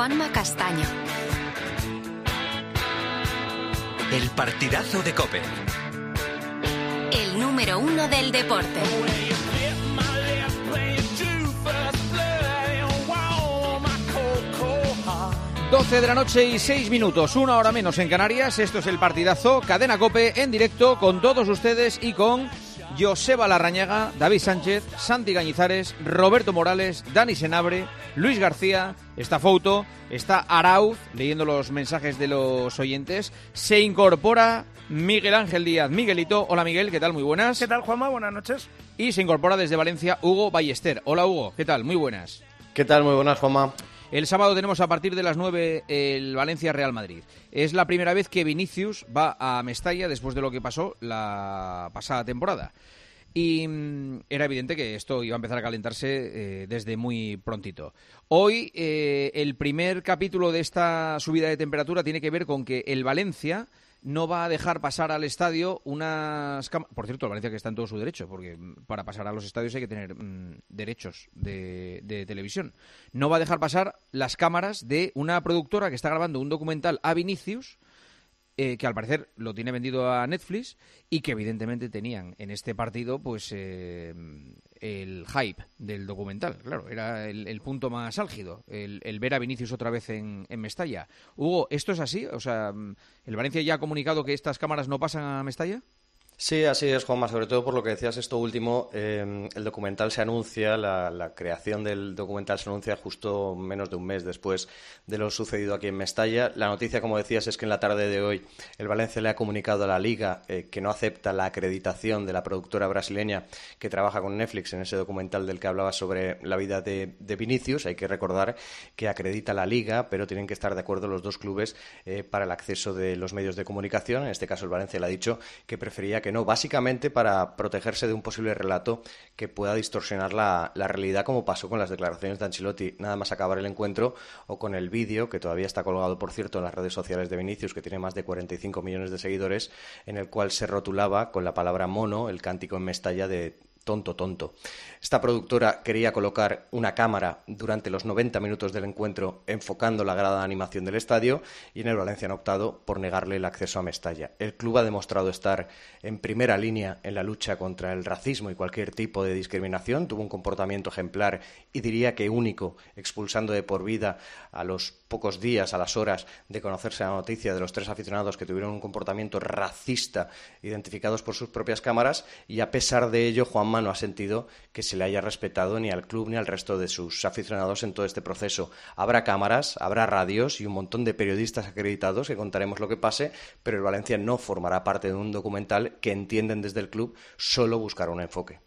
Juanma Castaño. El partidazo de Cope. El número uno del deporte. 12 de la noche y 6 minutos, una hora menos en Canarias. Esto es el partidazo Cadena Cope en directo con todos ustedes y con Joseba Larrañaga, David Sánchez, Santi Gañizares, Roberto Morales, Dani Senabre, Luis García, está Fouto, está Arauz leyendo los mensajes de los oyentes. Se incorpora Miguel Ángel Díaz. Miguelito, hola Miguel, ¿qué tal? Muy buenas. ¿Qué tal, Juanma? Buenas noches. Y se incorpora desde Valencia Hugo Ballester. Hola Hugo, ¿qué tal? Muy buenas. ¿Qué tal? Muy buenas, Juanma. El sábado tenemos a partir de las 9 el Valencia Real Madrid. Es la primera vez que Vinicius va a Mestalla después de lo que pasó la pasada temporada. Y mm, era evidente que esto iba a empezar a calentarse eh, desde muy prontito. Hoy eh, el primer capítulo de esta subida de temperatura tiene que ver con que el Valencia no va a dejar pasar al estadio unas cámaras. Por cierto, Valencia que está en todo su derecho, porque para pasar a los estadios hay que tener mm, derechos de, de, televisión. No va a dejar pasar las cámaras de una productora que está grabando un documental a Vinicius eh, que al parecer lo tiene vendido a Netflix y que evidentemente tenían en este partido pues eh, el hype del documental. Claro, era el, punto más álgido, el, ver a Vinicius otra vez en, en, Mestalla. Hugo, ¿esto es así? O sea, ¿el Valencia ya ha comunicado que estas cámaras no pasan a Mestalla? Sí, así es, Juanma. Sobre todo por lo que decías esto último, eh, el documental se anuncia, la, creación del documental se anuncia justo menos de un mes después de lo sucedido aquí en Mestalla. La noticia, como decías, es que en la tarde de hoy el Valencia le ha comunicado a la Liga eh, que no acepta la acreditación de la productora brasileña que trabaja con Netflix en ese documental del que hablaba sobre la vida de, Vinicius. Hay que recordar que acredita la Liga, pero tienen que estar de acuerdo los dos clubes eh, para el acceso de los medios de comunicación. En este caso, el Valencia le ha dicho que prefería que no, básicamente para protegerse de un posible relato que pueda distorsionar la, realidad, como pasó con las declaraciones de Ancelotti nada más acabar el encuentro, o con el vídeo, que todavía está colgado, por cierto, en las redes sociales de Vinicius, que tiene más de 45 millones de seguidores, en el cual se rotulaba con la palabra mono el cántico en Mestalla de tonto, tonto. Esta productora quería colocar una cámara durante los 90 minutos del encuentro enfocando la grada de animación del estadio y en el Valencia han optado por negarle el acceso a Mestalla. El club ha demostrado estar en primera línea en la lucha contra el racismo y cualquier tipo de discriminación. Tuvo un comportamiento ejemplar y diría que único, expulsando de por vida a los pocos días, a las horas de conocerse la noticia de los tres aficionados que tuvieron un comportamiento racista identificados por sus propias cámaras y a pesar de ello Juanma no ha sentido que se le haya respetado ni al club ni al resto de sus aficionados en todo este proceso. Habrá cámaras, habrá radios y un montón de periodistas acreditados que contaremos lo que pase, pero el Valencia no formará parte de un documental que entienden desde el club solo buscar un enfoque.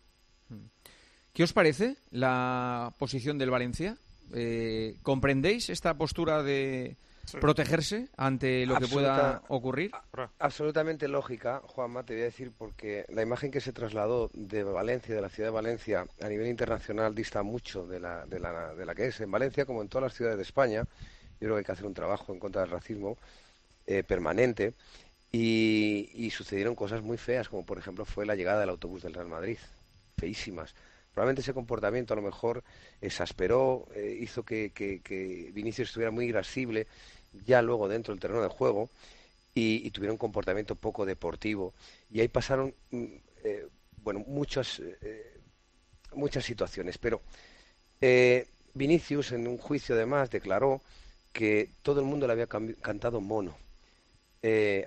¿Qué os parece la posición del Valencia? Eh, ¿Comprendéis esta postura de, protegerse ante lo que pueda ocurrir? Absolutamente lógica, Juanma, te voy a decir, porque la imagen que se trasladó de Valencia, de la ciudad de Valencia, a nivel internacional dista mucho de la, de la, de la que es en Valencia, como en todas las ciudades de España. Yo creo que hay que hacer un trabajo en contra del racismo eh, permanente. Y, y sucedieron cosas muy feas, como por ejemplo fue la llegada del autobús del Real Madrid. Feísimas probablemente ese comportamiento a lo mejor exasperó, eh, hizo que, Vinicius estuviera muy irascible ya luego dentro del terreno de juego y, tuviera un comportamiento poco deportivo. Y ahí pasaron, mm, eh, bueno, muchas, eh, muchas situaciones. Pero Vinicius, en un juicio además, declaró que todo el mundo le había cantado mono.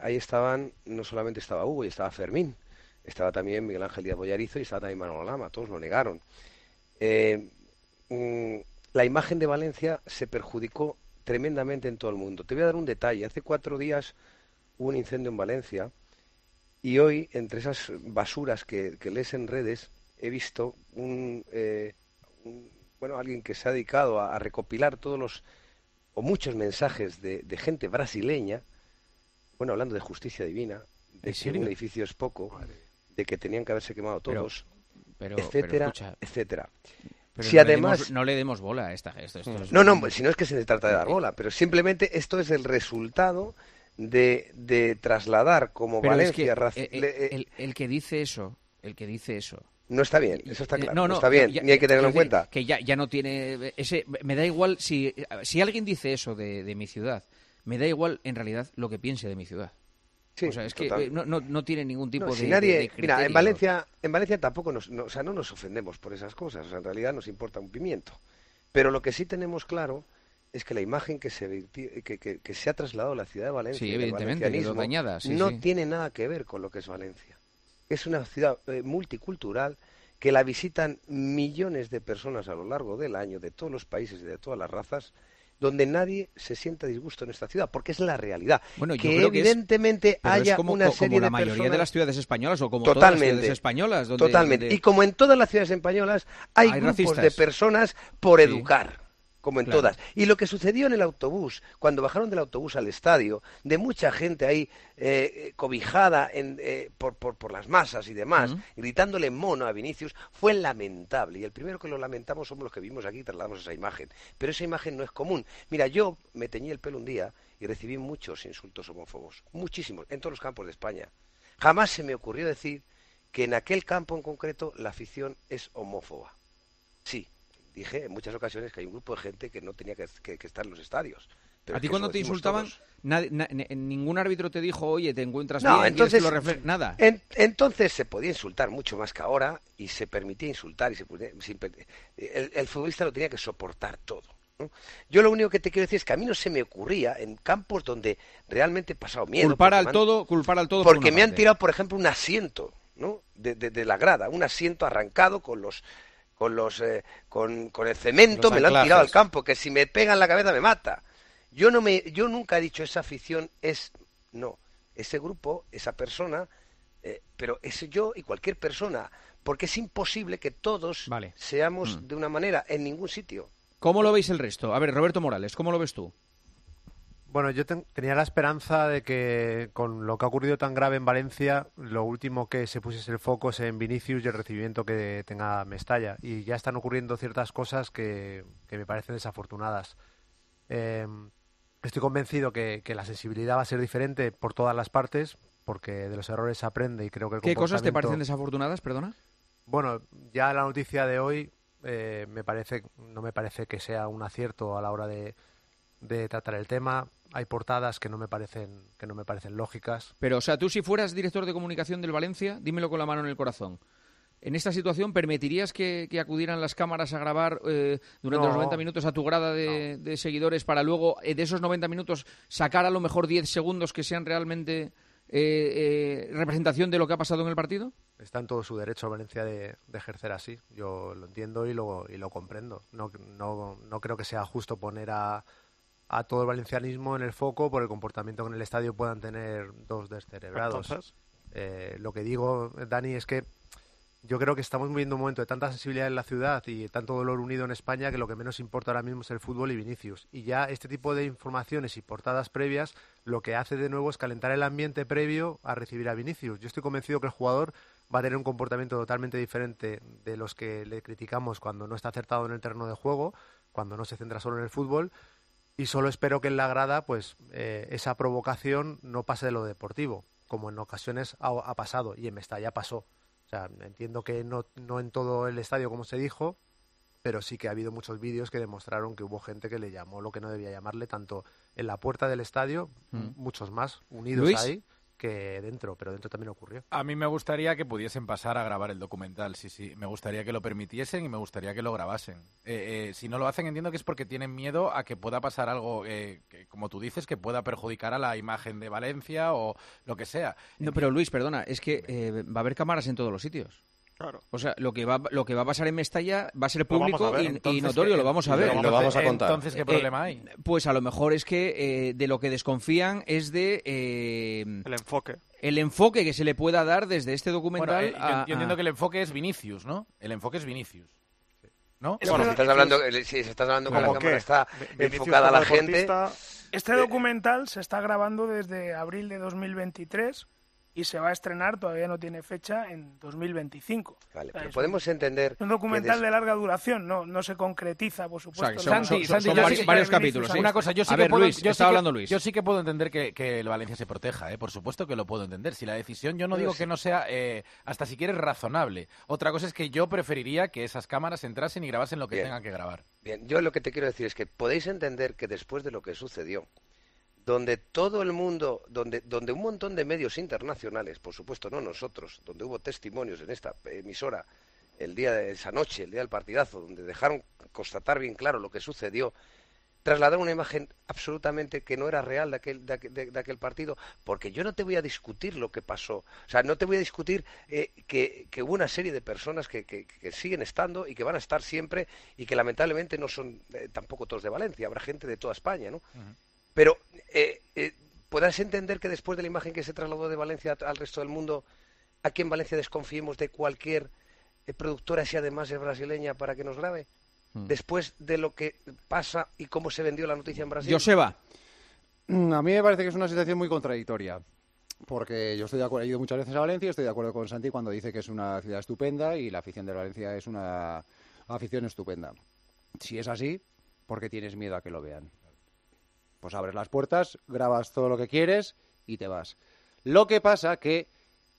ahí estaban, no solamente estaba Hugo, y estaba Fermín estaba también Miguel Ángel Díaz Boyarizo y estaba también Manolo Lama, todos lo negaron. Eh, mm, la imagen de Valencia se perjudicó tremendamente en todo el mundo. Te voy a dar un detalle. Hace cuatro días hubo un incendio en Valencia y hoy, entre esas basuras que, lees en redes, he visto un, eh, bueno, alguien que se ha dedicado a, recopilar todos los o muchos mensajes de, gente brasileña, bueno, hablando de justicia divina, de que un edificio es poco, de que tenían que haberse quemado todos, pero, etcétera, etcétera. si no además le no le demos bola a esta esto, no no si no es que se trata de dar bola pero simplemente esto es el resultado de, de trasladar como Valencia el, el, que dice eso el que dice eso No está bien, eso está Eh, claro. no, No, no, está bien, ya- ni hay que tenerlo en cuenta. Que ya, ya no tiene ese. Me da igual si, si alguien dice eso de, de mi ciudad, me da igual en realidad lo que piense de mi ciudad. Sí, o sea, es total. que eh, no, no, no tiene ningún tipo No, de, si nadie, de- de mira, en. Valencia, en Valencia tampoco nos, no, o sea, no nos ofendemos por esas cosas, o sea, en realidad nos importa un pimiento. Pero lo que sí tenemos claro es que la imagen que se, que, que- que se ha trasladado a la ciudad de Valencia, Sí, evidentemente, valencianismo, dañada, sí, no sí. tiene nada que ver con lo que es Valencia. Es una ciudad eh, multicultural que la visitan millones de personas a lo largo del año, de todos los países y de todas las razas, donde nadie se sienta disgusto en esta ciudad, porque es la realidad. Bueno, yo que creo que es- evidentemente Pero haya es como, una co- como serie la de mayoría personas... de las ciudades españolas o como todas las Totalmente. ciudades españolas. Donde, Totalmente. donde- Y como en todas las ciudades españolas, hay, Hay grupos racistas. de personas por Sí. educar, como en Claro. todas. Y lo que sucedió en el autobús, cuando bajaron del autobús al estadio, de mucha gente ahí eh, cobijada en, eh, por, por, por las masas y demás, gritándole mono a Vinicius, fue lamentable. Y el primero que lo lamentamos somos los que vimos aquí y trasladamos esa imagen. Pero esa imagen no es común. Mira, yo me teñí el pelo un día y recibí muchos insultos homófobos, muchísimos, en todos los campos de España. Jamás se me ocurrió decir que en aquel campo en concreto la afición es homófoba. Sí, dije en muchas ocasiones que hay un grupo de gente que no tenía que, que- que estar en los estadios. Pero ¿A ti cuando te insultaban, nadie- na- ningún árbitro te dijo, oye, te encuentras No, bien, ¿quieres que entonces, lo refle-?" Nada. en- entonces se podía insultar mucho más que ahora y se permitía insultar y se podía- el, el futbolista lo tenía que soportar todo. ¿no? Yo lo único que te quiero decir es que a mí no se me ocurría en campos donde realmente he pasado miedo. culpar al han- todo, culpar al todo. por Porque me han tirado, por ejemplo, un asiento, ¿no? De, de- de la grada, un asiento arrancado con los con los eh, con, con el cemento, Los me lo han tirado al campo, que si me pegan la cabeza me mata. Yo no me yo nunca he dicho esa afición es no, ese grupo, esa persona, eh, pero es yo y cualquier persona, porque es imposible que todos Vale. seamos Mm. de una manera en ningún sitio. ¿Cómo lo veis el resto? A ver, Roberto Morales, ¿cómo lo ves tú? Bueno, yo ten- tenía la esperanza de que con lo que ha ocurrido tan grave en Valencia, lo último que se pusiese el foco es en Vinicius y el recibimiento que tenga Mestalla. Y ya están ocurriendo ciertas cosas que, que me parecen desafortunadas. Eh, estoy convencido que, que la sensibilidad va a ser diferente por todas las partes, porque de los errores se aprende y creo que el ¿Qué cosas te parecen desafortunadas, perdona? bueno, ya la noticia de hoy eh, me parece, no me parece que sea un acierto a la hora de, de tratar el tema. Hay portadas que no me parecen, que no me parecen lógicas. Pero, o sea, tú si fueras director de comunicación del Valencia, dímelo con la mano en el corazón. ¿En esta situación permitirías que, que acudieran las cámaras a grabar eh, durante No. los 90 minutos a tu grada de, de seguidores para luego, eh, de esos 90 minutos, sacar a lo mejor 10 segundos que sean realmente eh, eh, representación de lo que ha pasado en el partido? Está en todo su derecho Valencia de, de ejercer así. Yo lo entiendo y lo, y lo comprendo. No, no, no creo que sea justo poner a, a todo el valencianismo en el foco por el comportamiento que en el estadio puedan tener dos descerebrados. Eh, lo que digo, Dani, es que yo creo que estamos viviendo un momento de tanta sensibilidad en la ciudad y tanto dolor unido en España que lo que menos importa ahora mismo es el fútbol y Vinicius. Y ya este tipo de informaciones y portadas previas lo que hace de nuevo es calentar el ambiente previo a recibir a Vinicius. Yo estoy convencido que el jugador va a tener un comportamiento totalmente diferente de los que le criticamos cuando no está acertado en el terreno de juego, cuando no se centra solo en el fútbol. Y solo espero que en la grada, pues, eh, esa provocación no pase de lo deportivo, como en ocasiones ha, ha pasado y en Mestalla pasó. O sea, entiendo que no, no en todo el estadio, como se dijo, pero sí que ha habido muchos vídeos que demostraron que hubo gente que le llamó lo que no debía llamarle, tanto en la puerta del estadio, Mm. muchos más unidos Luis. ahí, que dentro, pero dentro también ocurrió. a mí me gustaría que pudiesen pasar a grabar el documental, sí, sí. Me gustaría que lo permitiesen y me gustaría que lo grabasen. Eh, eh, si no lo hacen, entiendo que es porque tienen miedo a que pueda pasar algo, eh, que, como tú dices, que pueda perjudicar a la imagen de Valencia o lo que sea. No, pero Luis, perdona, es que eh, va a haber cámaras en todos los sitios. Claro. O sea, lo que va, lo que va a pasar en Mestalla va a ser Lo público a ver. y- notorio, ¿qué- lo vamos a lo ver. vamos- vamos a contar. Entonces, ¿qué Eh, problema hay? Pues a lo mejor es que eh, de lo que desconfían es de eh, El enfoque. el enfoque que se le pueda dar desde este Bueno, documental eh, yo, a- yo entiendo a- que el enfoque es Vinicius, ¿no? El enfoque es Vinicius. ¿No? Es Bueno, si estás hablando, eh, si estás hablando con la ¿Cómo cámara está Vinicius enfocada a la gente. Este documental se está grabando desde abril de 2023 y se va a estrenar, todavía no tiene fecha, en 2025. Vale, O sea, pero podemos entender... un documental de larga duración, no, no se concretiza, por O sea, supuesto. son, Santi, son- Santi, son yo vari- sí que- varios capítulos. Una cosa, yo sí a que ver, puedo, Luis, yo está sí que- hablando Luis. Yo sí que puedo entender que, que el Valencia se proteja, ¿eh? por supuesto que lo puedo entender. Si la decisión, yo no digo que no sea, eh, hasta si quieres, razonable. Otra cosa es que yo preferiría que esas cámaras entrasen y grabasen lo que Bien. tengan que grabar. Bien, yo lo que te quiero decir es que podéis entender que después de lo que sucedió, donde todo el mundo, donde, donde un montón de medios internacionales, por supuesto no nosotros, donde hubo testimonios en esta emisora el día de esa noche, el día del partidazo, donde dejaron constatar bien claro lo que sucedió, trasladaron una imagen absolutamente que no era real de aquel, de, de aquel partido, porque yo no te voy a discutir lo que pasó, o sea, no te voy a discutir eh, que, que hubo una serie de personas que, que- que siguen estando y que van a estar siempre y que lamentablemente no son eh, tampoco todos de Valencia, habrá gente de toda España, ¿no? Pero eh, eh, podrás entender que después de la imagen que se trasladó de Valencia al resto del mundo, aquí en Valencia desconfiemos de cualquier eh, productora, si además es brasileña, para que nos grabe. Después de lo que pasa y cómo se vendió la noticia en Brasil. Joseba, Mm, A mí me parece que es una situación muy contradictoria. Porque yo estoy de acuerdo, he ido muchas veces a Valencia, estoy de acuerdo con Santi cuando dice que es una ciudad estupenda y la afición de Valencia es una afición estupenda. Si es así, ¿por qué tienes miedo a que lo vean? Pues abres las puertas, grabas todo lo que quieres y te vas. Lo que pasa que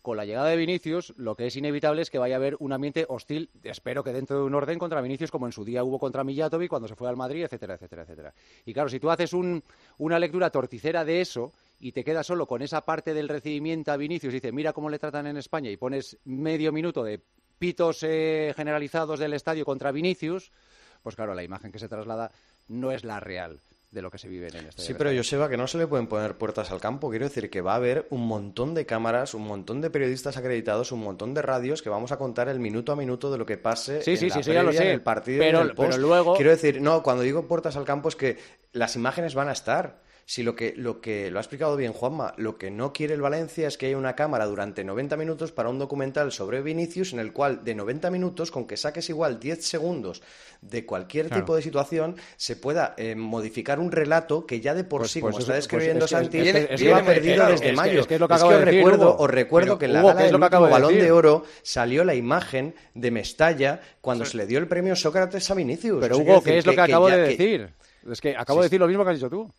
con la llegada de Vinicius, lo que es inevitable es que vaya a haber un ambiente hostil, espero que dentro de un orden contra Vinicius, como en su día hubo contra Mijatovic cuando se fue al Madrid, etcétera, etcétera, etcétera. Y claro, si tú haces un- una lectura torticera de eso y te quedas solo con esa parte del recibimiento a Vinicius y dices, mira cómo le tratan en España y pones medio minuto de pitos eh, generalizados del estadio contra Vinicius, pues claro, la imagen que se traslada no es la real de lo que se vive en el estadio. Sí, pero Joseba, que no se le pueden poner puertas al campo. Quiero decir que va a haber un montón de cámaras, un montón de periodistas acreditados, un montón de radios que vamos a contar el minuto a minuto de lo que pase Sí, en sí, la sí, ya lo sé. en el partido Pero- en el post. pero luego- Quiero decir, no, cuando digo puertas al campo es que las imágenes van a estar. Si lo que, lo que lo ha explicado bien Juanma, lo que no quiere el Valencia es que haya una cámara durante 90 minutos para un documental sobre Vinicius en el cual de 90 minutos, con que saques igual 10 segundos de cualquier Claro. tipo de situación, se pueda eh, modificar un relato que ya de por Pues- sí, pues como está pues describiendo es que- Santi, es es lleva perdido claro, desde mayo. es que es lo que acabo os de decir, recuerdo, Hugo. os recuerdo que en la Hugo, gala ¿qué es del último de Balón decir? de Oro salió la imagen de Mestalla cuando se le dio el premio Sócrates a Vinicius. Pero Hugo, ¿qué es lo que, acabo de decir? Es que acabo de decir lo mismo que has dicho tú.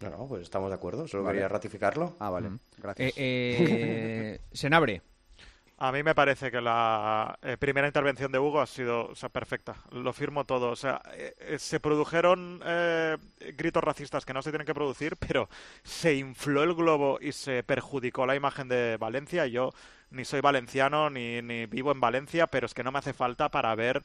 No, no, pues estamos de acuerdo, solo Vale. quería ratificarlo. Ah, vale. Gracias. eh, eh, Senabre. A mí me parece que la eh, primera intervención de Hugo ha sido o sea, perfecta. Lo firmo todo. O sea, eh, eh, se produjeron eh, gritos racistas que no se tienen que producir, pero se infló el globo y se perjudicó la imagen de Valencia. Yo ni soy valenciano ni, ni vivo en Valencia, pero es que no me hace falta para ver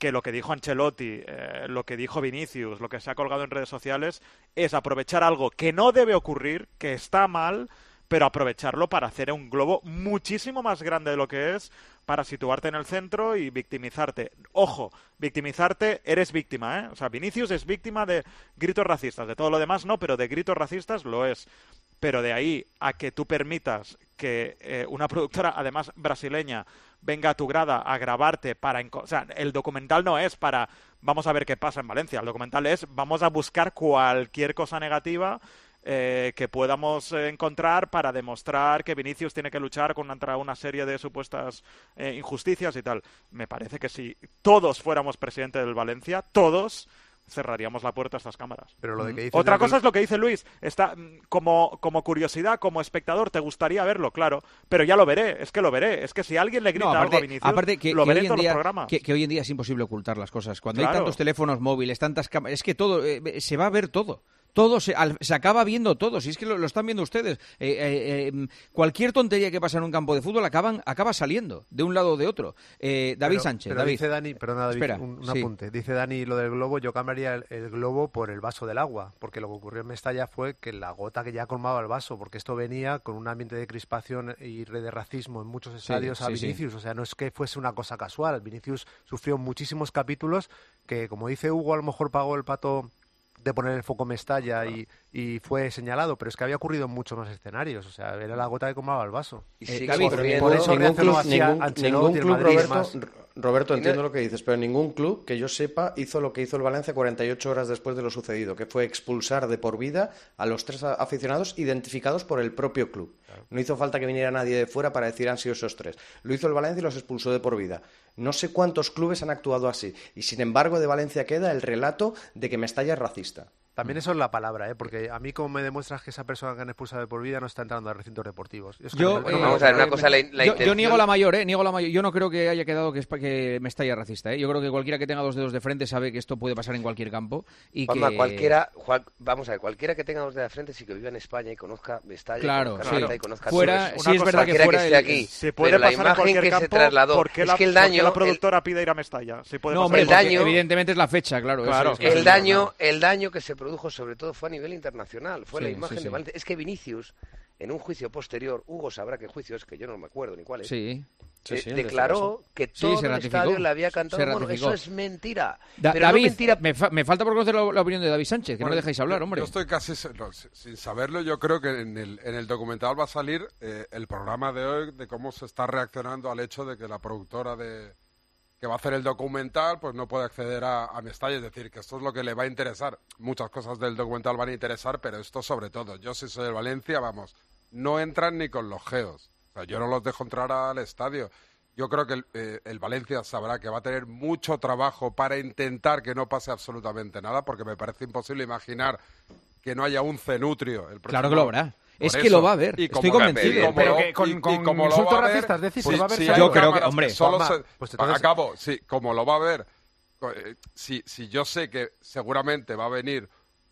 que lo que dijo Ancelotti, eh, lo que dijo Vinicius, lo que se ha colgado en redes sociales, es aprovechar algo que no debe ocurrir, que está mal, pero aprovecharlo para hacer un globo muchísimo más grande de lo que es, para situarte en el centro y victimizarte. Ojo, victimizarte, eres víctima, ¿eh? O sea, Vinicius es víctima de gritos racistas, de todo lo demás no, pero de gritos racistas lo es. Pero de ahí a que tú permitas que eh, una productora, además brasileña, venga a tu grada a grabarte para... O sea, el documental no es para... Vamos a ver qué pasa en Valencia. El documental es vamos a buscar cualquier cosa negativa eh, que podamos encontrar para demostrar que Vinicius tiene que luchar contra una serie de supuestas eh, injusticias y tal. Me parece que si todos fuéramos presidente del Valencia, todos cerraríamos la puerta a estas cámaras. Pero lo de que dices Otra de cosa es lo que dice Luis. Está mm, como, como curiosidad, como espectador, te gustaría verlo, claro. Pero ya lo veré, es que lo veré. Es que si alguien le grita No, algo a aparte, Vinicius, aparte que, lo que veré hoy en en todos día, los programas. que, que hoy en día es imposible ocultar las cosas. Cuando hay tantos teléfonos móviles, tantas cámaras, es que todo eh, se va a ver todo. Todo se, al- se acaba viendo todo. Si es que lo, lo están viendo ustedes. Eh, eh, eh, cualquier tontería que pasa en un campo de fútbol acaban, acaba saliendo de un lado o de otro. Eh, David Pero- Sánchez, pero David. dice Dani, perdona David, Espera, un, un sí. apunte. Dice Dani lo del globo, yo cambiaría el, el globo por el vaso del agua, porque lo que ocurrió en Mestalla fue que la gota que ya colmaba el vaso, porque esto venía con un ambiente de crispación y de racismo en muchos estadios a sí. Vinicius, o sea, no es que fuese una cosa casual. Vinicius sufrió muchísimos capítulos que, como dice Hugo, a lo mejor pagó el pato de poner el foco Mestalla y, y fue señalado, pero es que había ocurrido en muchos más escenarios, o sea, era la gota que colmaba el vaso. Y Eh, ocurriendo- por eso ningún club, ningún, ningún Madrid Roberto, entiendo lo que dices, pero ningún club que yo sepa hizo lo que hizo el Valencia 48 horas después de lo sucedido, que fue expulsar de por vida a los tres aficionados identificados por el propio club. No hizo falta que viniera nadie de fuera para decir han sido esos tres. Lo hizo el Valencia y los expulsó de por vida. No sé cuántos clubes han actuado así. Y sin embargo, de Valencia queda el relato de que Mestalla es racista. También eso es la palabra, ¿eh? porque a mí como me demuestras que esa persona que han expulsado de por vida no está entrando a recintos deportivos. Es que Yo, no- eh, no me- Vamos a ver, una me- cosa, la, la yo, yo intención- niego la mayor, ¿eh? Niego la mayor. Yo no creo que haya quedado que, es que Mestalla racista, ¿eh? Yo creo que cualquiera que tenga dos dedos de frente sabe que esto puede pasar en cualquier campo y Juanma, que... cualquiera, Juan- vamos a ver, cualquiera que tenga dos de la frente sí que viva en España y conozca Mestalla, Claro, conozca sí. Mallorca y conozca Fuera- sí es verdad que fuera esté el- aquí. Si puede pero la pasar en imagen cualquier que campo, se trasladó ¿por qué es la, que el daño, la el- productora pide ir a Mestalla? Puede No, pasar hombre, porque cualquier- evidentemente es la fecha, claro. el daño, el daño que se produjo sobre todo fue a nivel internacional, fue Sí, la imagen sí, de sí. Valencia. Es que Vinicius, en un juicio posterior, Hugo sabrá qué juicio es, que yo no me acuerdo ni cuál es, Sí. Sí, eh, declaró que Sí, todo se el estadio le había cantado ratificó. Eso es mentira. Da- pero no David, mentira me, fa- me falta por conocer la, la opinión de David Sánchez, que no Bueno, le dejáis hablar, hombre. Yo estoy casi se- no, si- sin saberlo. Yo creo que en el, en el documental va a salir eh, el programa de hoy de cómo se está reaccionando al hecho de que la productora de que va a hacer el documental pues no puede acceder a, a Mestalla. Es decir, que esto es lo que le va a interesar. Muchas cosas del documental van a interesar, pero esto sobre todo. Yo si soy el Valencia, vamos, no entran ni con los geos. O sea, yo no los dejo entrar al estadio. Yo creo que el, eh, el Valencia sabrá que va a tener mucho trabajo para intentar que no pase absolutamente nada, porque me parece imposible imaginar que no haya un cenutrio. El Claro próximo- que lo habrá. Por Es que eso. lo va a haber. Y Estoy convencido. Pero que con- como lo insultos va a ver, racistas, decís, pues va a Yo creo que, hombre, solo se- pues entonces- acabo, sí, como lo va a ver, eh, si, si yo sé que seguramente va a venir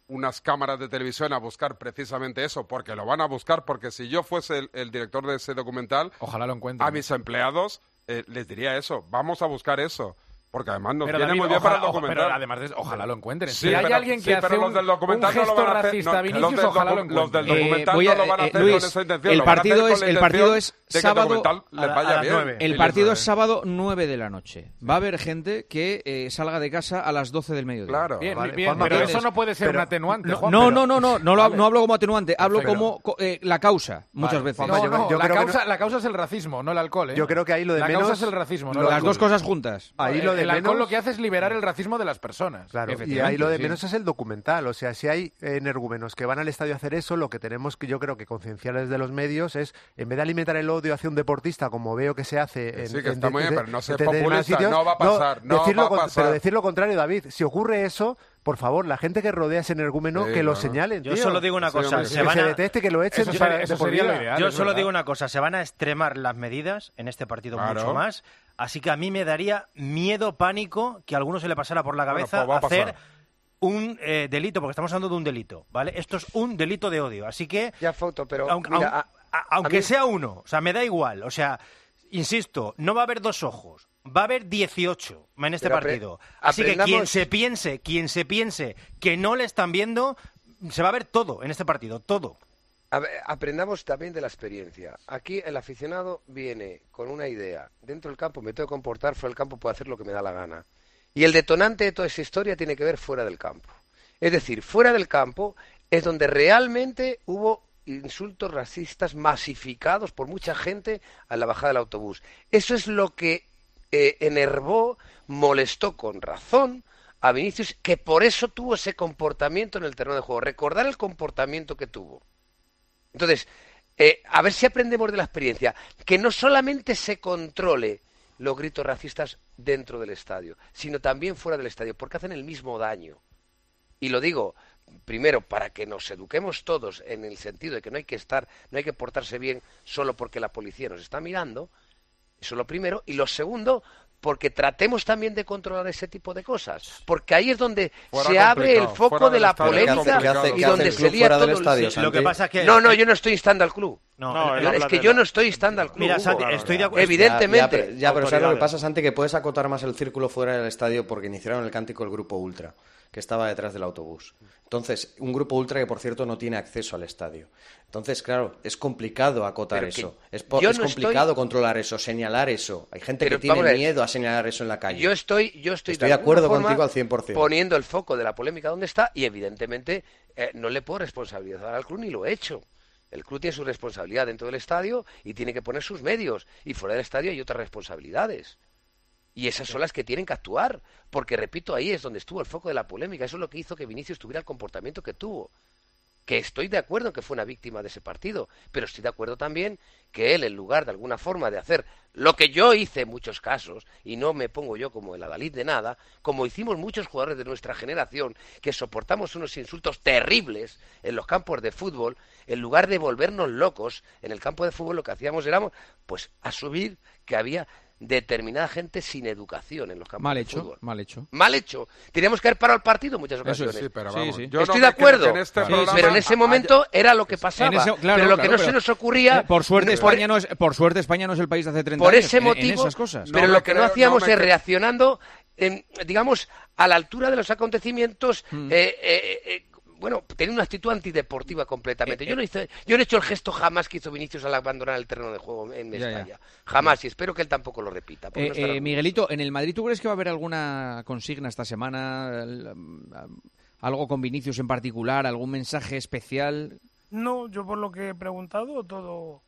unas cámaras de televisión a buscar precisamente eso, porque lo van a buscar, porque si yo fuese el, el director de ese documental, Ojalá lo encuentren. a mis empleados eh, les diría eso, vamos a buscar eso, porque además nos Pero, viene David, muy bien ojalá- para el documental. pero además de eso, ojalá lo encuentren. Sí, si hay pero- alguien sí, que pero hace los un, del documental un no lo gesto van a hacer, no, los del ojalá lo los del documental voy a- no lo van a eh, hacer Luis, con esa intención, el partido es- la el partido es el sábado documental les a la- vaya a las bien. nueve. El Sí, partido es sábado 9 de la noche. Va a haber gente que eh, salga de casa a las 12 del mediodía. Claro. Bien, Vale, bien, pero eso no puede ser Pero- un atenuante, No, Juan, no, no, no, no, no, hablo como atenuante, hablo como co- eh, la causa, muchas veces. La, causa, la es el racismo, no el alcohol. ¿eh? Yo creo que ahí lo de la menos- causa es el racismo, el las dos cosas juntas. Ahí el, lo de el alcohol menos- lo que hace es liberar el racismo de las personas. Claro, y ahí lo de sí. menos es el documental. O sea, si hay energúmenos que van al estadio a hacer eso, lo que tenemos que yo creo que concienciar desde los medios es, en vez de alimentar el odio hacia un deportista, como veo que se hace en, sí, que en está de- muy bien, de- pero no determinados populista, no va a pasar, no decirlo va a con- pasar. Pero decir lo contrario, David, si ocurre eso, por favor, la gente que rodea ese energúmeno, Sí, que lo señalen. Yo tío. solo digo una cosa, se sí. que van se a- deteste, que lo echen Eso sería- eso lo ideal. Yo solo verdad. digo una cosa, se van a extremar las medidas en este partido Claro. mucho más, así que a mí me daría miedo, pánico, que a alguno se le pasara por la Bueno, cabeza pues hacer pasar. un eh, delito, porque estamos hablando de un delito, ¿vale? Esto es un delito de odio, así que Ya foto, pero aunque, mira, aun- a- a- aunque mí- sea uno, o sea, me da igual, o sea, insisto, no va a haber dos ojos, va a haber 18 en este Pero partido. Así que quien se piense, quien se piense que no le están viendo, se va a ver todo en este partido, todo. Ver, aprendamos también de la experiencia. Aquí el aficionado viene con una idea. Dentro del campo me tengo que comportar, fuera del campo puedo hacer lo que me da la gana. Y el detonante de toda esa historia tiene que ver fuera del campo. Es decir, fuera del campo es donde realmente hubo insultos racistas masificados por mucha gente a la bajada del autobús. Eso es lo que eh, enervó, molestó con razón a Vinicius, que por eso tuvo ese comportamiento en el terreno de juego. Recordar el comportamiento que tuvo. Entonces, eh, a ver si aprendemos de la experiencia, que no solamente se controle los gritos racistas dentro del estadio, sino también fuera del estadio, porque hacen el mismo daño. Y lo digo, primero, para que nos eduquemos todos en el sentido de que no hay que estar, no hay que portarse bien solo porque la policía nos está mirando, eso es lo primero, y lo segundo, porque tratemos también de controlar ese tipo de cosas, porque ahí es donde Fuera se abre el foco de la estadio polémica complicado. ¿Qué hace- y donde se lía todo el- estadio, sí. Lo que Santi? pasa es que No, no, yo no estoy instando al club. No, No, es que yo no estoy estando al club. Mira, Hugo. Santi, estoy de acuerdo. Evidentemente. Ya, ya, pero, ya, pero ¿sabes lo que pasa, Santi? Que puedes acotar más el círculo fuera del estadio porque iniciaron el cántico el grupo Ultra, que estaba detrás del autobús. Entonces, un grupo Ultra que, por cierto, no tiene acceso al estadio. Entonces, claro, es complicado acotar eso. Es, po- yo es no complicado estoy- controlar eso, señalar eso. Hay gente Pero que tiene miedo a señalar eso en la calle. Yo estoy, yo estoy, Estoy de acuerdo forma contigo al 100%. Poniendo el foco de la polémica donde está y evidentemente eh, no le puedo responsabilizar al club ni lo he hecho. El club tiene su responsabilidad dentro del estadio y tiene que poner sus medios. Y fuera del estadio hay otras responsabilidades. Y esas son las que tienen que actuar. Porque, repito, ahí es donde estuvo el foco de la polémica. Eso es lo que hizo que Vinicius tuviera el comportamiento que tuvo. Que estoy de acuerdo en que fue una víctima de ese partido. Pero estoy de acuerdo también que él, en lugar de alguna forma de hacer lo que yo hice en muchos casos, y no me pongo yo como el adalid de nada, como hicimos muchos jugadores de nuestra generación, que soportamos unos insultos terribles en los campos de fútbol, en lugar de volvernos locos en el campo de fútbol, lo que hacíamos era, pues, asumir que había determinada gente sin educación en los campos Mal de hecho, fútbol. mal hecho. Mal hecho. Teníamos que haber parado el partido en muchas Eso ocasiones. sí, pero Sí, vamos, sí. yo no Estoy de acuerdo, en este Sí, programa pero en ese haya- momento era lo que pasaba. Ese- claro, pero lo claro, que no pero- se nos ocurría... Eh, por suerte por- España no es por suerte España no es el país de hace 30 por años ese en- en motivo, esas cosas. pero No lo que creo- no hacíamos es creo- reaccionando, en, digamos, a la altura de los acontecimientos, Mm. eh, eh, eh, bueno, tenía una actitud antideportiva completamente. Eh, yo, no hice, yo no he hecho el gesto jamás que hizo Vinicius al abandonar el terreno de juego en Ya, ya. España. Jamás, y espero que él tampoco lo repita. porque Eh, no eh. Miguelito, en el Madrid, ¿tú crees que va a haber alguna consigna esta semana? ¿Algo con Vinicius en particular? ¿Algún mensaje especial? No, yo por lo que he preguntado, todo,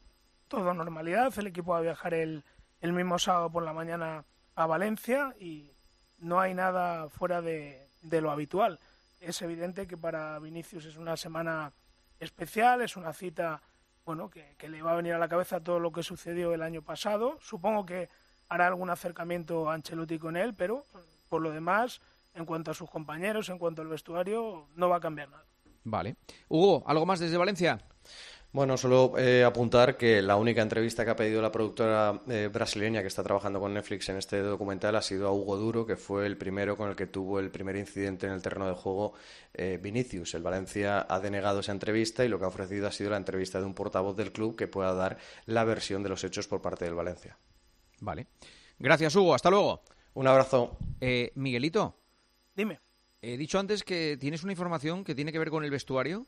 todo normalidad. El equipo va a viajar el, el mismo sábado por la mañana a Valencia y no hay nada fuera de, de lo habitual. Es evidente que para Vinicius es una semana especial, es una cita bueno que, que le va a venir a la cabeza todo lo que sucedió el año pasado. Supongo que hará algún acercamiento a Ancelotti con él, pero por lo demás, en cuanto a sus compañeros, en cuanto al vestuario, no va a cambiar nada. Vale. Hugo, ¿algo más desde Valencia? Bueno, solo eh, apuntar que la única entrevista que ha pedido la productora eh, brasileña que está trabajando con Netflix en este documental ha sido a Hugo Duro, que fue el primero con el que tuvo el primer incidente en el terreno de juego eh, Vinicius. El Valencia ha denegado esa entrevista y lo que ha ofrecido ha sido la entrevista de un portavoz del club que pueda dar la versión de los hechos por parte del Valencia. Vale. Gracias, Hugo. Hasta luego. Un abrazo. Eh, Miguelito, Dime. he dicho antes que tienes una información que tiene que ver con el vestuario,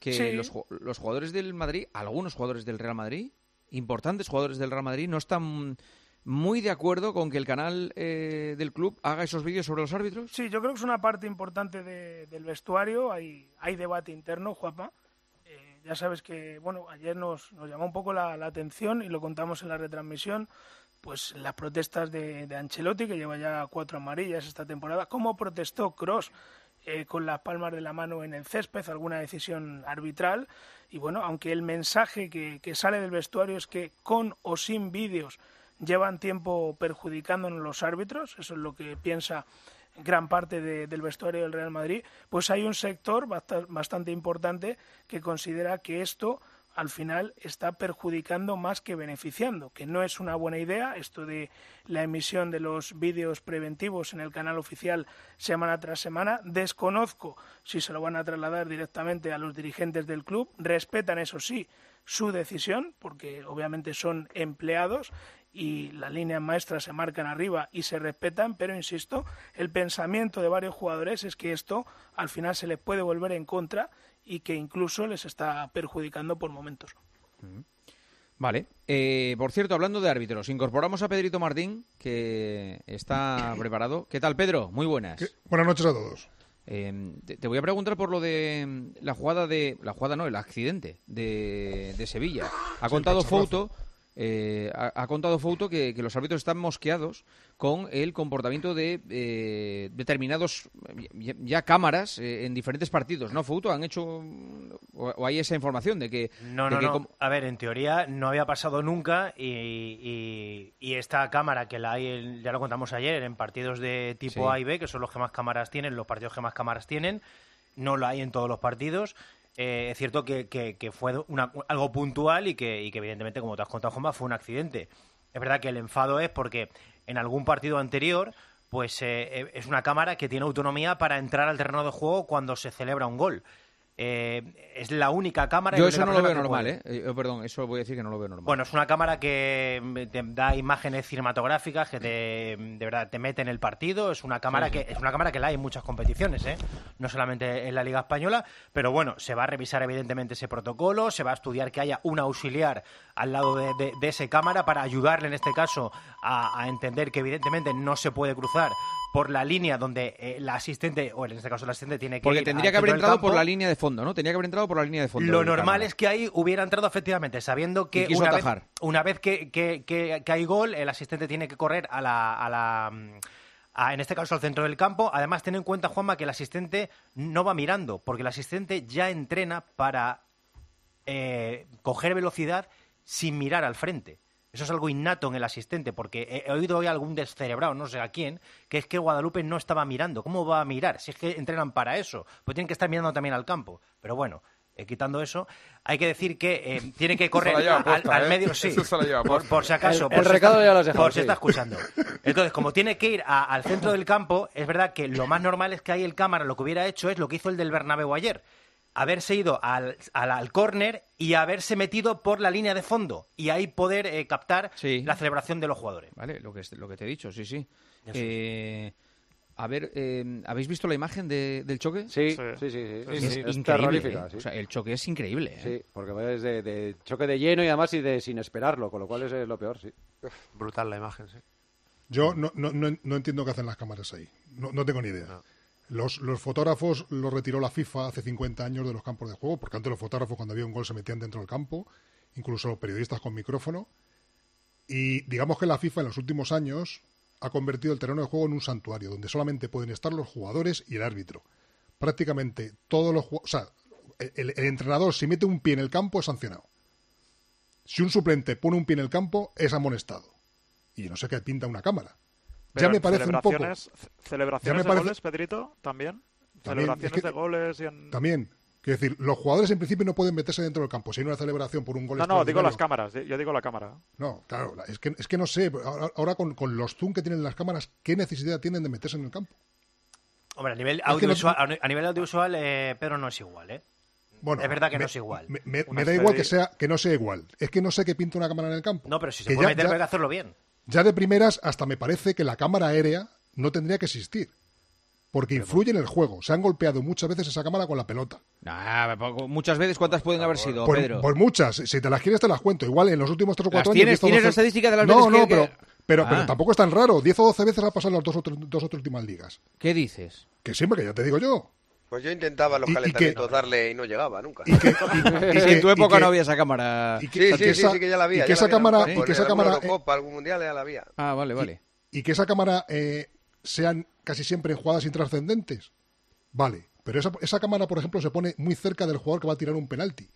que Sí. los, los jugadores del Madrid, algunos jugadores del Real Madrid, importantes jugadores del Real Madrid, no están muy de acuerdo con que el canal eh, del club haga esos vídeos sobre los árbitros. Sí, yo creo que es una parte importante de- del vestuario. Hay, hay debate interno, Juanma. Eh, ya sabes que, bueno, ayer nos, nos llamó un poco la, la atención y lo contamos en la retransmisión, pues las protestas de, de Ancelotti, que lleva ya cuatro amarillas esta temporada. ¿Cómo protestó Cross con las palmas de la mano en el césped, alguna decisión arbitral? Y bueno, aunque el mensaje que, sale del vestuario es que con o sin vídeos llevan tiempo perjudicándonos los árbitros, eso es lo que piensa gran parte de- del vestuario del Real Madrid, pues hay un sector basta- bastante importante que considera que esto al final está perjudicando más que beneficiando, que no es una buena idea esto de la emisión de los vídeos preventivos en el canal oficial semana tras semana. Desconozco si se lo van a trasladar directamente a los dirigentes del club. Respetan, eso sí, su decisión, porque obviamente son empleados y las líneas maestras se marcan arriba y se respetan, pero insisto, el pensamiento de varios jugadores es que esto al final se les puede volver en contra y que incluso les está perjudicando por momentos. Vale. Eh, por cierto, hablando de árbitros, incorporamos a Pedrito Martín, que está preparado. ¿Qué tal, Pedro? Muy buenas. Buenas noches a todos. Eh, te, te voy a preguntar por lo de mm, la jugada de... La jugada no, el accidente de, de Sevilla. Ha Sí, contado. Fouto... eh, ha, ha contado Fouto que, que los árbitros están mosqueados con el comportamiento de eh, determinados ya, ya cámaras eh, en diferentes partidos, ¿no, Fouto? ¿Han hecho o, o hay esa información de que... No, de no, que no. A ver, en teoría no había pasado nunca y, y- y esta cámara que la hay, ya lo contamos ayer, en partidos de tipo Sí. A y B, que son los que más cámaras tienen, los partidos que más cámaras tienen, no lo hay en todos los partidos. Eh, es cierto que, fue una- algo puntual y que, evidentemente, como te has contado, Juanma, fue un accidente. Es verdad que el enfado es porque en algún partido anterior pues eh, es una cámara que tiene autonomía para entrar al terreno de juego cuando se celebra un gol. Eh, es la única cámara. Yo la eso no lo veo normal. ¿eh? Eh, Perdón, eso voy a decir que no lo veo normal. Bueno, es una cámara que mm, te da imágenes cinematográficas, que te, de verdad te mete en el partido. Es una cámara Sí, sí. que es una cámara que la hay en muchas competiciones, ¿eh? no solamente en la Liga española. Pero bueno, se va a revisar evidentemente ese protocolo, se va a estudiar que haya un auxiliar al lado de, de, de ese cámara para ayudarle en este caso a, a entender que evidentemente no se puede cruzar por la línea donde eh, la asistente o en este caso el asistente tiene que Porque ir tendría que haber entrado por la línea de fondo, ¿no? Tenía que haber entrado por la línea de fondo. Lo normal cámara. es que ahí hubiera entrado efectivamente, sabiendo que una vez, atajar. una vez que, que- que- que hay gol, el asistente tiene que correr a la, a la mm, a- en este caso al centro del campo. Además, ten en cuenta, Juanma, que el asistente no va mirando, porque el asistente ya entrena para eh, coger velocidad sin mirar al frente. Eso es algo innato en el asistente, porque he, he oído hoy a algún descerebrado, no sé a quién, que es que Guadalupe no estaba mirando. ¿Cómo va a mirar? Si es que entrenan para eso, pues tienen que estar mirando también al campo. Pero bueno, eh, quitando eso, hay que decir que eh, tiene que correr Se la lleva al, ¿eh? medio, sí, Eso se la lleva por, si acaso. El- por el si recado está- ya lo dejado, Por si sí. está escuchando. Entonces, como tiene que ir a- al centro del campo, es verdad que lo más normal es que ahí el cámara lo que hubiera hecho es lo que hizo el del Bernabéu ayer. Haberse ido al, al, al córner y haberse metido por la línea de fondo y ahí poder eh, captar Sí. la celebración de los jugadores. Vale, lo que, es- lo que te he dicho, sí, sí. Eh, a ver, eh, ¿habéis visto la imagen de- del choque? Sí, Sí. sí, sí. sí, Es, sí, es increíble. terrorífica, ¿eh? sí. O sea, el choque es increíble. ¿eh? Sí, porque va desde de choque de lleno y además y de sin esperarlo, con lo cual es lo peor, sí. Brutal la imagen, sí. Yo no, no, no, no entiendo qué hacen las cámaras ahí. No, no tengo ni idea. Los, fotógrafos los retiró la FIFA hace 50 años de los campos de juego, porque antes los fotógrafos cuando había un gol se metían dentro del campo, incluso los periodistas con micrófono. Y digamos que la FIFA en los últimos años ha convertido el terreno de juego en un santuario, donde solamente pueden estar los jugadores y el árbitro. Prácticamente todos los ju- O sea, el, el entrenador si mete un pie en el campo es sancionado. Si un suplente pone un pie en el campo es amonestado. Y yo no sé qué pinta una cámara. Pero ya me parece un poco. celebraciones- ce- ¿Celebraciones me de parece- goles, Pedrito? ¿También? También, ¿Celebraciones es que- de goles y en... También. Quiero decir, los jugadores en principio no pueden meterse dentro del campo. Si hay una celebración por un gol No, no, digo las cámaras. Yo digo la cámara. No, claro, es que, es que no sé. Ahora, ahora con, con los zoom que tienen las cámaras, ¿qué necesidad tienen de meterse en el campo? Hombre, a nivel no- audiovisual, a nivel audiovisual eh, Pedro no es igual, ¿eh? Bueno, es verdad que me- no es igual. Me, me- Una me da igual que sea que no sea igual. Es que no sé qué pinta una cámara en el campo. No, pero si se Que puede ya- meter, ya- hay que hacerlo bien. Ya de primeras, hasta me parece que la cámara aérea no tendría que existir. Porque influye en el juego. Se han golpeado muchas veces esa cámara con la pelota. Nah, muchas veces, ¿cuántas pueden haber sido, Por, Pedro? por muchas. Si te las quieres, te las cuento. Igual en los últimos 3 o 4 ¿Las años. tienes? 10 o ¿Tienes 12 la estadística de las no, veces No, que- pero, que- pero, Ah. pero tampoco es tan raro. 10 o 12 veces ha pasado en las dos, otras- dos o tres últimas ligas. ¿Qué dices? Que siempre, que ya te digo yo. Pues yo intentaba en los Y- y calentamientos que- darle y no llegaba nunca. Y que, y- y Y que- en tu y época que- no había esa cámara. y que- Sí, sí, que sí, esa- sí, que ya la había. y ya que esa cámara- y que esa cámara- algún mundial ya la había. Ah, vale, vale. y que esa cámara eh, sean casi siempre en jugadas intrascendentes. Vale, pero esa, esa cámara, por ejemplo, se pone muy cerca del jugador que va a tirar un penalti.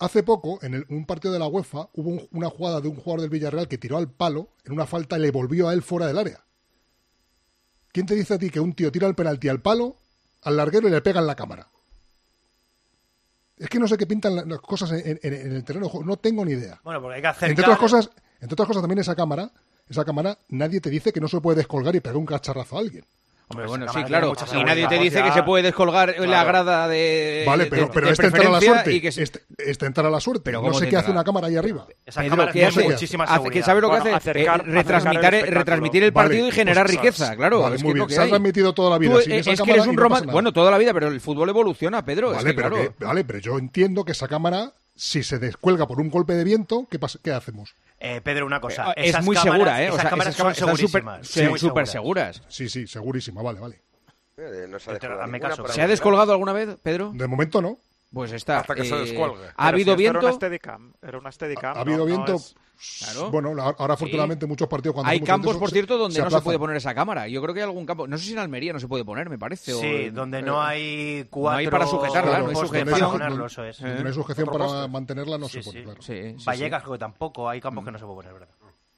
Hace poco, en el- un partido de la UEFA, hubo un- una jugada de un jugador del Villarreal que tiró al palo en una falta y le volvió a él fuera del área. ¿Quién te dice a ti que un tío tira el penalti al palo, al larguero y le pega en la cámara? Es que no sé qué pintan la- las cosas en, en- en el terreno. No tengo ni idea. Bueno, porque hay que acercar... Entre otras cosas, entre otras cosas también esa cámara, esa cámara, nadie te dice que no se puede descolgar y pegar un cacharrazo a alguien. Hombre, esa bueno, sí, claro. Y nadie te dice que se puede descolgar la Claro. grada de. Vale, pero, de- pero de es tentar a la suerte. y que se- Es, es tentar a la suerte. Pero no ¿cómo sé qué hace una cámara ahí arriba. Esa Pedro, cámara ¿qué tiene hace? muchísima Hace- seguridad. que ¿Sabe lo que Bueno, hace? acercar- Eh, retransmitir, acercar el retransmitir el Vale, partido y generar pues, riqueza, claro. Vale, es muy que bien. que Se ha transmitido toda la vida Tú, sin eh, esa es que cámara eres un no nada. Bueno, toda la vida, pero el fútbol evoluciona, Pedro. Vale, que, pero, que- vale, yo entiendo que esa cámara, si se descuelga por un golpe de viento, ¿qué, pasa- qué hacemos? Eh, Pedro, una cosa. Eh, es esas muy cámaras- segura, ¿eh? O Esas sea, cámaras esas son están súper- segurísimas. sí, muy súper seguras. seguras. Sí, sí, segurísima, vale, vale. Eh, no se ha Pero, caso, ¿Se ha descolgado alguna vez, Pedro? De momento no. Pues está. Hasta que se eh, descuelgue. ¿Ha Pero habido si viento? Era una Steadicam. Era una Steadicam, Ha no- habido no viento. es- Claro. Bueno, ahora afortunadamente muchos partidos cuando Hay campos, por cierto, donde se no se puede poner esa cámara. Yo creo que hay algún campo. No sé si en Almería no se puede poner, me parece. Sí, donde eh, no hay cuatro... hay para sujetarla, no hay sujeción. para Donde- ponerlo, eso es. donde no hay sujeción Otro para poste. mantenerla, no Sí, se pone, sí. claro. Sí, sí, Vallecas sí. creo que tampoco, hay campos que no se puede poner, ¿verdad?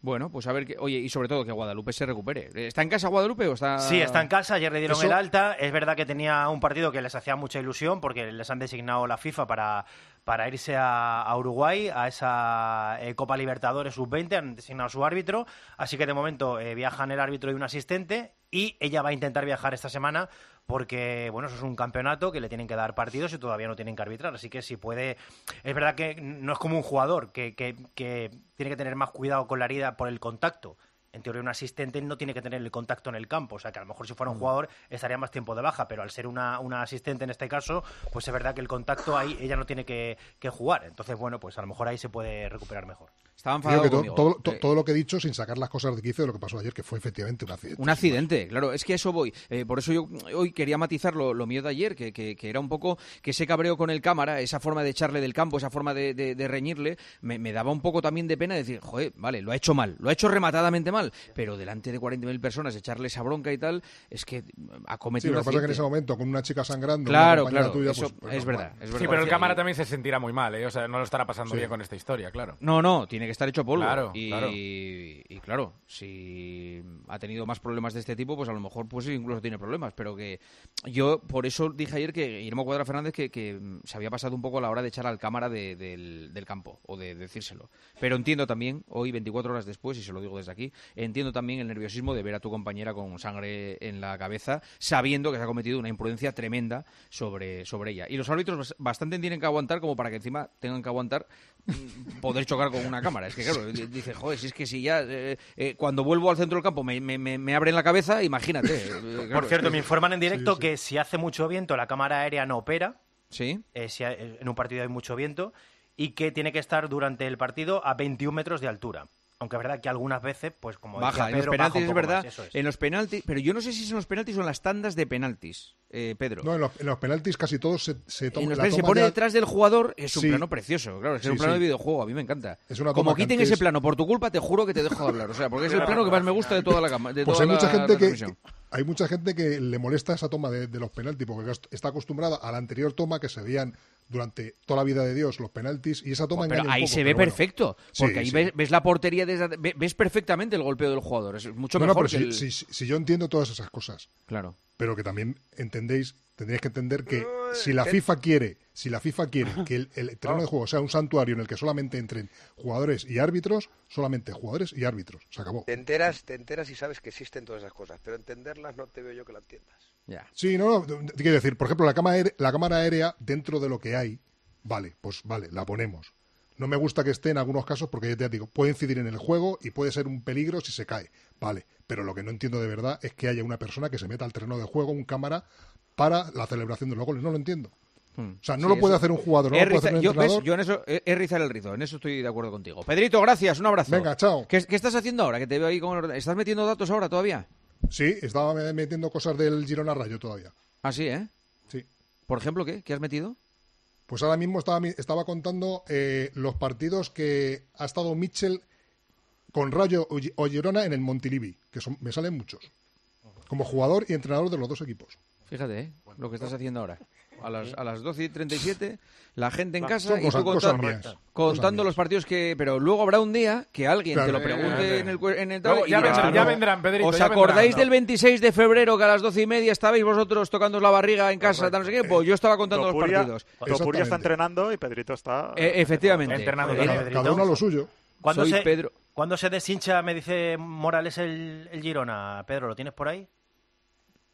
Bueno, pues a ver que. Oye, y sobre todo que Guadalupe se recupere. ¿Está en casa Guadalupe o está.? Sí, está en casa, ayer le dieron Eso- el alta. Es verdad que tenía un partido que les hacía mucha ilusión porque les han designado la FIFA para, para irse a, Uruguay, a esa eh, Copa Libertadores Sub-20, han designado su árbitro, así que de momento eh, viajan el árbitro y un asistente, y ella va a intentar viajar esta semana porque, bueno, eso es un campeonato que le tienen que dar partidos y todavía no tienen que arbitrar, así que si puede... Es verdad que no es como un jugador que, que tiene que tener más cuidado con la herida por el contacto, en teoría un asistente no tiene que tener el contacto en el campo, o sea que a lo mejor si fuera un jugador estaría más tiempo de baja, pero al ser una, una asistente en este caso, pues es verdad que el contacto ahí ella no tiene que, que jugar, entonces bueno, pues a lo mejor ahí se puede recuperar mejor. Estaba enfadado que conmigo. todo, to- Eh, todo lo que he dicho, sin sacar las cosas de quicio de lo que pasó ayer, que fue efectivamente un accidente. Un accidente, claro, es que a eso voy. Eh, por eso yo hoy quería matizar lo, lo mío de ayer, que, que- que era un poco que ese cabreo con el cámara, esa forma de echarle del campo, esa forma de, de- de reñirle, me, me daba un poco también de pena decir, joder, vale, lo ha hecho mal, lo ha hecho rematadamente mal, pero delante de 40.000 personas echarle esa bronca y tal, es que ha Sí, cometido lo un que pasa es que en ese momento, con una chica sangrando, Claro, una claro, tuya, eso pues- pues es normal. verdad, es Sí, pero el Sí. cámara también se sentirá muy mal, ¿eh? O sea, no lo estará pasando Sí. bien con esta historia, claro. No, no, tiene que estar hecho polvo. Claro, y, claro. y claro, si ha tenido más problemas de este tipo, pues a lo mejor pues incluso tiene problemas. Pero que yo por eso dije ayer que Guillermo Cuadra Fernández que, que, se había pasado un poco a la hora de echar al cámara de- del, del campo o de decírselo. Pero entiendo también, hoy 24 horas después, y se lo digo desde aquí, entiendo también el nerviosismo de ver a tu compañera con sangre en la cabeza, sabiendo que se ha cometido una imprudencia tremenda sobre, sobre ella. Y los árbitros bas- bastante tienen que aguantar como para que encima tengan que aguantar poder chocar con una cámara. Es que claro, di- dice, joder, si es que si ya eh, eh, cuando vuelvo al centro del campo me, me, me, me abren la cabeza, imagínate. eh, claro, Por es cierto, que- me informan en directo Sí, sí. que si hace mucho viento la cámara aérea no opera. Sí. eh, si hay- en un partido hay mucho viento y que tiene que estar durante el partido a 21 metros de altura. Aunque es verdad que algunas veces, pues como Baja, decía en los penaltis es verdad. más, es. En los penaltis, pero yo no sé si son los penaltis o en las tandas de penaltis, eh, Pedro. No, en los, en los penaltis casi todos se, se En toman. los la penaltis se pone ya- detrás del jugador, es un Sí. plano precioso, claro, es que es Sí, un plano sí. de videojuego, a mí me encanta. Es una Como quiten antes- ese plano por tu culpa, te juro que te dejo de hablar, o sea, porque es el plano que más me gusta de toda la cama, de Pues toda hay mucha la gente que. Hay mucha gente que le molesta esa toma de, de los penaltis porque está acostumbrada a la anterior toma que se veían durante toda la vida de Dios los penaltis y esa toma Pero ahí poco, se ve pero bueno. perfecto, Sí, porque ahí sí. ves, ves la portería, desde- ve- ves perfectamente el golpeo del jugador, es mucho No, no, mejor pero que si, el- si- si yo entiendo todas esas cosas. Claro. Pero que también entendéis, tendríais que entender que si la te- FIFA quiere, si la FIFA quiere que el, el terreno de juego sea un santuario en el que solamente entren jugadores y árbitros, solamente jugadores y árbitros. Se acabó. Te enteras, te enteras y sabes que existen todas esas cosas, pero entenderlas no te veo yo que la entiendas. Sí, no, no, quiero decir, por ejemplo, la cámara, aérea, la cámara aérea, dentro de lo que hay, vale, pues vale, la ponemos. No me gusta que esté en algunos casos porque ya te digo, puede incidir en el juego y puede ser un peligro si se cae. Vale, pero lo que no entiendo de verdad es que haya una persona que se meta al terreno de juego, un cámara, para la celebración de los goles. No lo entiendo. O sea, no Sí, lo puede eso- hacer un jugador, no Es lo puede hacer un yo, ¿ves? entrenador. Yo en eso es es rizar el rizo, en eso estoy de acuerdo contigo. Pedrito, gracias, un abrazo. Venga, chao. ¿Qué, qué estás haciendo ahora? Que te veo ahí con ¿Estás metiendo datos ahora todavía? Sí, estaba me- metiendo cosas del Girona Rayo todavía. Ah, sí, ¿eh? Sí. Por ejemplo, ¿qué? ¿Qué has metido? Pues ahora mismo estaba, estaba contando eh, los partidos que ha estado Mitchell con Rayo o Girona en el Montilivi, que son, me salen muchos. Como jugador y entrenador de los dos equipos. Fíjate, ¿eh? Lo que estás haciendo ahora. A las, a las 12 y 37, la gente en casa y tú mías, contando los partidos que... Pero luego habrá un día que alguien te lo pregunte Eh, en el, en el y ya dirás, vendrán, "No, ya no". vendrán, Pedrito, ¿Os ya acordáis vendrán, del 26 de febrero que a las 12 y media estabais vosotros tocando la barriga en casa? tal, no sé qué? Pues yo estaba contando los partidos. Topuria está entrenando y Pedrito está... Eh, efectivamente. Entrenando Cada uno lo suyo. ¿Cuándo Soy se, Pedro. ¿Cuándo se deshincha, me dice Morales, el, el Girona? Pedro, ¿lo tienes por ahí?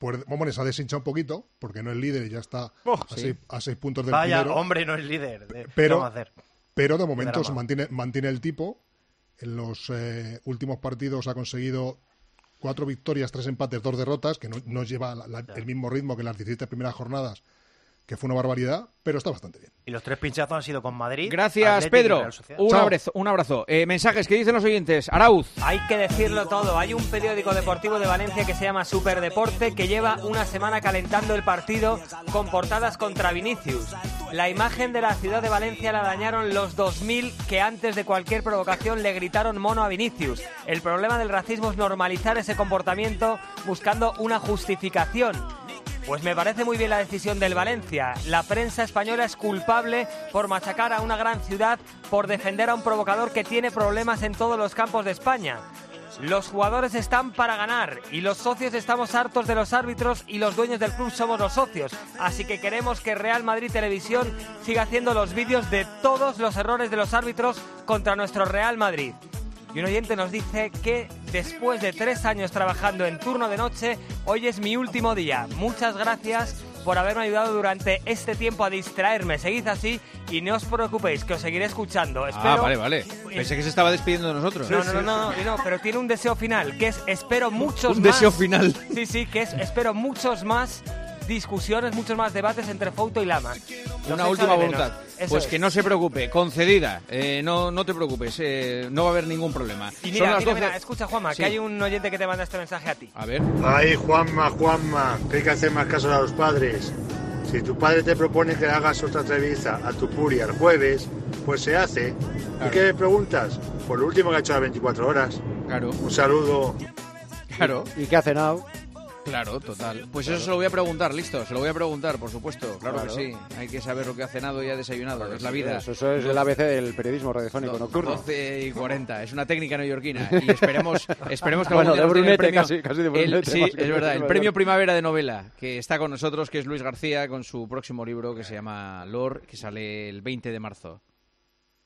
Pues ha deshinchado un poquito, porque no es líder y ya está a, Oh, sí. seis, a seis puntos del Vaya, primero. hombre, no es líder. de- ¿qué Pero- hacer? Pero de momento se mantiene, mantiene el tipo. En los eh, últimos partidos ha conseguido cuatro victorias, tres empates, dos derrotas, que no, no lleva la- la- el mismo ritmo que las 17 primeras jornadas, que fue una barbaridad, pero está bastante bien. Y los tres pinchazos han sido con Madrid. Gracias, Pedro. Un Chao. abrazo. Un abrazo. Eh, mensajes que dicen los oyentes. Arauz. Hay que decirlo todo. Hay un periódico deportivo de Valencia que se llama Superdeporte que lleva una semana calentando el partido con portadas contra Vinicius. La imagen de la ciudad de Valencia la dañaron los 2.000 que antes de cualquier provocación le gritaron mono a Vinicius. El problema del racismo es normalizar ese comportamiento buscando una justificación. Pues me parece muy bien la decisión del Valencia. La prensa española es culpable por machacar a una gran ciudad, por defender a un provocador que tiene problemas en todos los campos de España. Los jugadores están para ganar y los socios estamos hartos de los árbitros y los dueños del club somos los socios. Así que queremos que Real Madrid Televisión siga haciendo los vídeos de todos los errores de los árbitros contra nuestro Real Madrid. Y un oyente nos dice que después de tres años trabajando en turno de noche, hoy es mi último día. Muchas gracias por haberme ayudado durante este tiempo a distraerme. Seguid así y no os preocupéis, que os seguiré escuchando. Ah, Espero... vale, vale. Pensé que se estaba despidiendo de nosotros. No, no, no, no, no, pero tiene un deseo final, que es espero muchos Un más... deseo final. Sí, sí, que es espero muchos más discusiones, muchos más debates entre Fouto y Lama. Los Una última voluntad. Eso Pues es. que no se preocupe, concedida. Eh, no, no te preocupes, eh, no va a haber ningún problema. Y Son mira, las mira, 12. mira, escucha Juanma, Sí. que hay un oyente que te manda este mensaje a ti. A ver. Ay, Juanma, Juanma, que hay que hacer más caso a los padres. Si tu padre te propone que le hagas otra entrevista a tu puri el jueves, pues se hace. ¿Y qué le preguntas? Por lo último que ha hecho las 24 horas. Claro. Un saludo. Claro. ¿Y qué ha cenado? Claro, total. Pues eso se lo voy a preguntar, listo, se lo voy a preguntar, por supuesto. Claro, Claro. que sí. Hay que saber lo que ha cenado y ha desayunado, es la vida. Eso, eso es el ABC del periodismo radiofónico nocturno. 12 y 40. Es una técnica neoyorquina. Y esperemos, esperemos que Bueno, de den el Brunete, premio. casi- casi de el- Brunete, sí, más es verdad. El premio. Primavera de Novela, que está con nosotros, que es Luis García, con su próximo libro que se llama Lor, que sale el 20 de marzo.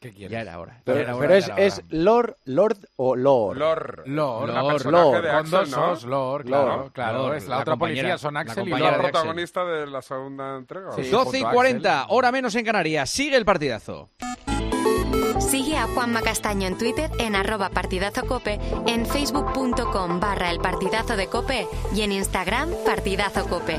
¿Qué quieres? Ya era hora. Pero, ya era hora, pero es, era hora. es Lord, Lord o Lord. Lor. Lor, la Lor, personaje Lor. de Con Axel, dos ¿no? os, Lor, claro, Lor. claro. Lor, es la, la otra policía son Axel y La Lor. de Axel. protagonista de la segunda entrega. Sí. 12 y junto a 40, Axel. hora menos en Canarias. Sigue el partidazo. Sigue a Juanma Castaño en Twitter en arroba partidazo cope, en facebook.com barra el partidazo de cope y en Instagram partidazo cope.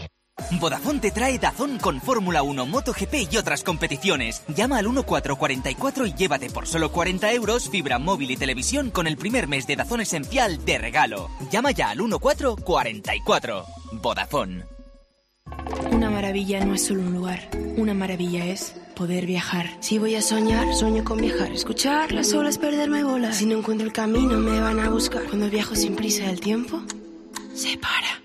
Vodafone te trae Dazón con Fórmula 1, MotoGP y otras competiciones. Llama al 1444 y llévate por solo 40 euros fibra móvil y televisión con el primer mes de Dazón esencial de regalo. Llama ya al 1444. Vodafone. Una maravilla no es solo un lugar, una maravilla es poder viajar. Si voy a soñar, sueño con viajar. Escuchar las olas, perderme bola. Si no encuentro el camino, me van a buscar. Cuando viajo sin prisa, el tiempo se para.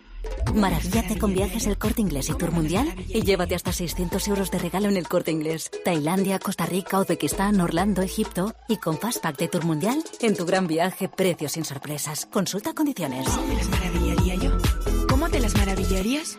Maravillate con viajes el corte inglés y tour mundial y llévate hasta 600 euros de regalo en el corte inglés. Tailandia, Costa Rica, Uzbekistán, Orlando, Egipto y con Fastpack de tour mundial en tu gran viaje, precios sin sorpresas. Consulta condiciones. ¿Cómo me las maravillaría yo? ¿Cómo te las maravillarías?